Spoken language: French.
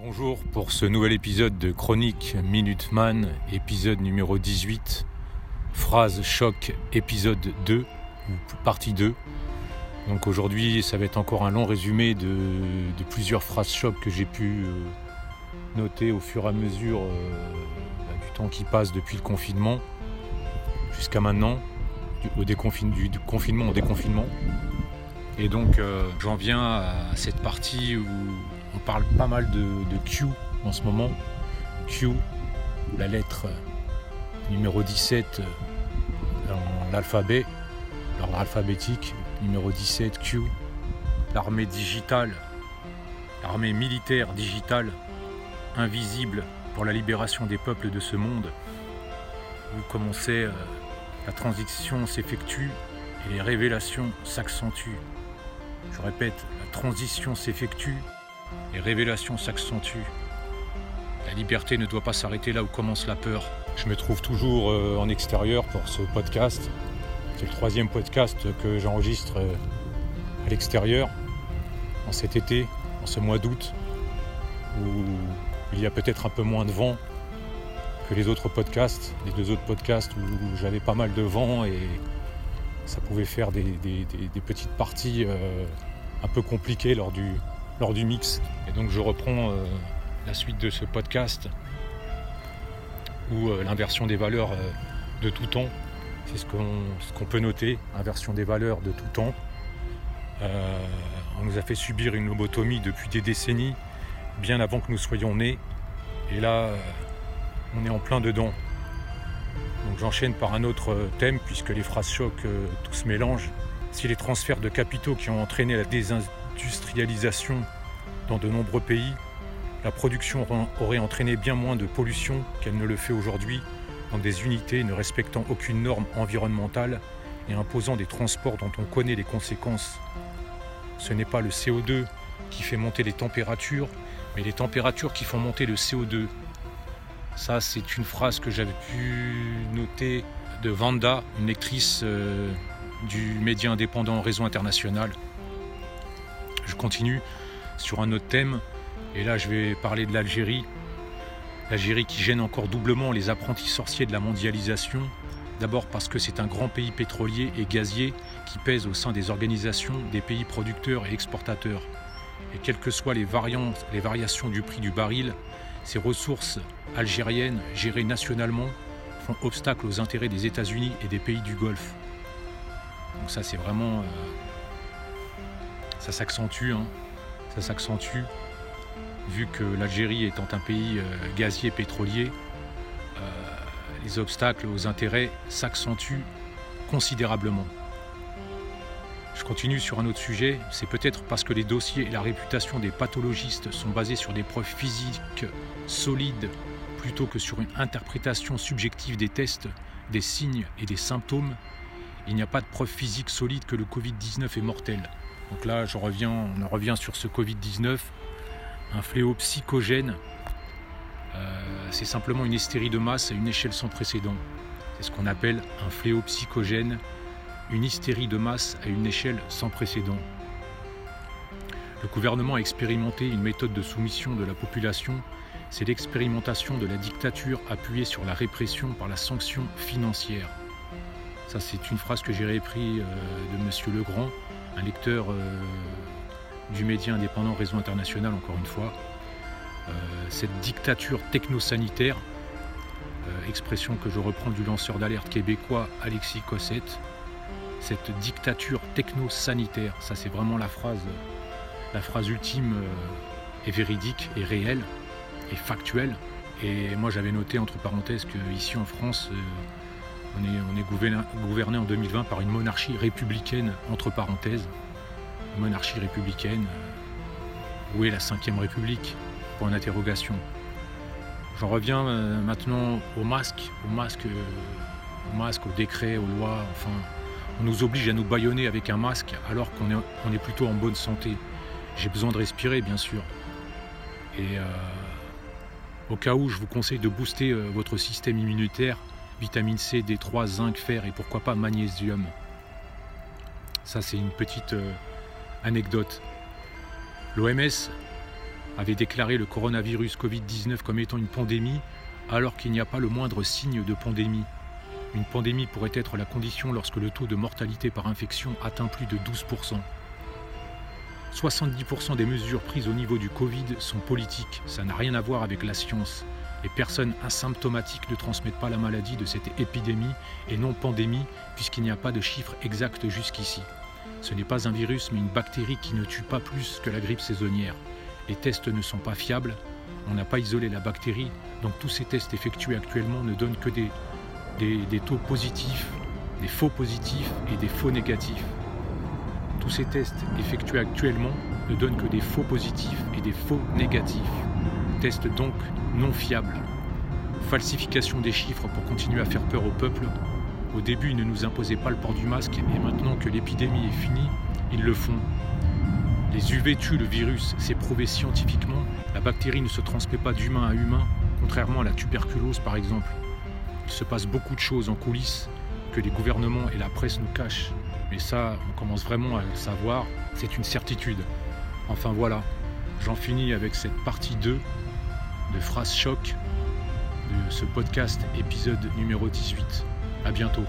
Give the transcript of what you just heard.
Bonjour pour ce nouvel épisode de Chronique Minuteman, épisode numéro 18, phrase choc épisode 2 ou partie 2. Donc aujourd'hui ça va être encore un long résumé de, plusieurs phrases chocs que j'ai pu euh, noter au fur et à mesure euh, bah, du temps qui passe depuis le confinement jusqu'à maintenant, du, au du, confinement au déconfinement. Et donc euh, j'en viens à cette partie où on parle pas mal de, Q en ce moment. Q, la lettre numéro 17 dans l'alphabet, l'ordre alphabétique, numéro 17 Q, l'armée digitale, l'armée militaire digitale, invisible pour la libération des peuples de ce monde. Vous commencez, euh, la transition s'effectue et les révélations s'accentuent. Je répète, la transition s'effectue les révélations s'accentuent. La liberté ne doit pas s'arrêter là où commence la peur. Je me trouve toujours euh, en extérieur pour ce podcast. C'est le troisième podcast que j'enregistre euh, à l'extérieur en cet été, en ce mois d'août, où il y a peut-être un peu moins de vent que les autres podcasts, les deux autres podcasts où j'avais pas mal de vent et ça pouvait faire des, petites parties euh, un peu compliquées lors du, lors du mix. Et donc je reprends euh, la suite de ce podcast où euh, l'inversion des valeurs euh, de tout temps, c'est ce qu'on peut noter, inversion des valeurs de tout temps. on nous a fait subir une lobotomie depuis des décennies, bien avant que nous soyons nés. Et là, on est en plein dedans. Donc j'enchaîne par un autre thème, puisque les phrases choc tout se mélange. Si les transferts de capitaux qui ont entraîné la désindustrialisation industrialisation dans de nombreux pays, la production aurait entraîné bien moins de pollution qu'elle ne le fait aujourd'hui dans des unités ne respectant aucune norme environnementale et imposant des transports dont on connaît les conséquences. Ce n'est pas le CO2 qui fait monter les températures, mais les températures qui font monter le CO2. Ça, c'est une phrase que j'avais pu noter de Vanda, une lectrice euh, du média indépendant Réseau International. Je continue sur un autre thème, et là je vais parler de l'Algérie. L'Algérie qui gêne encore doublement les apprentis sorciers de la mondialisation. D'abord parce que c'est un grand pays pétrolier et gazier qui pèse au sein des organisations des pays producteurs et exportateurs. Et quelles que soient les, les variations du prix du baril, ces ressources algériennes gérées nationalement font obstacle aux intérêts des États-Unis et des pays du Golfe. Donc ça c'est vraiment... Euh, ça s'accentue, hein. ça s'accentue, vu que l'Algérie étant un pays euh, gazier pétrolier, euh, les obstacles aux intérêts s'accentuent considérablement. Je continue sur un autre sujet, c'est peut-être parce que les dossiers et la réputation des pathologistes sont basés sur des preuves physiques solides plutôt que sur une interprétation subjective des tests, des signes et des symptômes. Il n'y a pas de preuve physique solide que le Covid-19 est mortel. Donc là, on revient sur ce Covid-19, un fléau psychogène. Euh, c'est simplement une hystérie de masse à une échelle sans précédent. C'est ce qu'on appelle un fléau psychogène, une hystérie de masse à une échelle sans précédent. Le gouvernement a expérimenté une méthode de soumission de la population, c'est l'expérimentation de la dictature appuyée sur la répression par la sanction financière. Ça, c'est une phrase que j'ai repris euh, de M. Legrand, un lecteur euh, du média indépendant Réseau International, encore une fois. Euh, cette dictature technosanitaire, euh, expression que je reprends du lanceur d'alerte québécois Alexis Cossette, cette dictature technosanitaire, ça c'est vraiment la phrase, la phrase ultime et véridique et réelle et factuelle. Et moi j'avais noté entre parenthèses qu'ici en France, gouverné, en 2020 par une monarchie républicaine, entre parenthèses. monarchie républicaine. Euh, où est la 5ème République? Point d'interrogation. J'en reviens euh, maintenant au masque, au masque, euh, au masque, au décret, aux lois. Enfin, on nous oblige à nous baïonner avec un masque alors qu'on est plutôt en bonne santé. J'ai besoin de respirer, bien sûr. Et au cas où, je vous conseille de booster votre système immunitaire vitamine C, D3, zinc, fer et pourquoi pas magnésium. Ça, c'est une petite euh, anecdote. L'OMS avait déclaré le coronavirus Covid-19 comme étant une pandémie alors qu'il n'y a pas le moindre signe de pandémie. Une pandémie pourrait être la condition lorsque le taux de mortalité par infection atteint plus de 12%. 70% des mesures prises au niveau du Covid sont politiques, ça n'a rien à voir avec la science. Les personnes asymptomatiques ne transmettent pas la maladie de cette épidémie et non pandémie puisqu'il n'y a pas de chiffre exact jusqu'ici. Ce n'est pas un virus mais une bactérie qui ne tue pas plus que la grippe saisonnière. Les tests ne sont pas fiables, on n'a pas isolé la bactérie, donc tous ces tests effectués actuellement ne donnent que des, des, taux positifs, des faux positifs et des faux négatifs. Tous ces tests effectués actuellement ne donnent que des faux positifs et des faux négatifs. Tests donc non fiables. Falsification des chiffres pour continuer à faire peur au peuple. Au début, ils ne nous imposaient pas le port du masque et maintenant que l'épidémie est finie, ils le font. Les UV tuent le virus, c'est prouvé scientifiquement. La bactérie ne se transmet pas d'humain à humain, contrairement à la tuberculose par exemple. Il se passe beaucoup de choses en coulisses que les gouvernements et la presse nous cachent. Mais ça, on commence vraiment à le savoir, c'est une certitude. Enfin voilà, j'en finis avec cette partie 2 de phrases choc de ce podcast épisode numéro 18. À bientôt.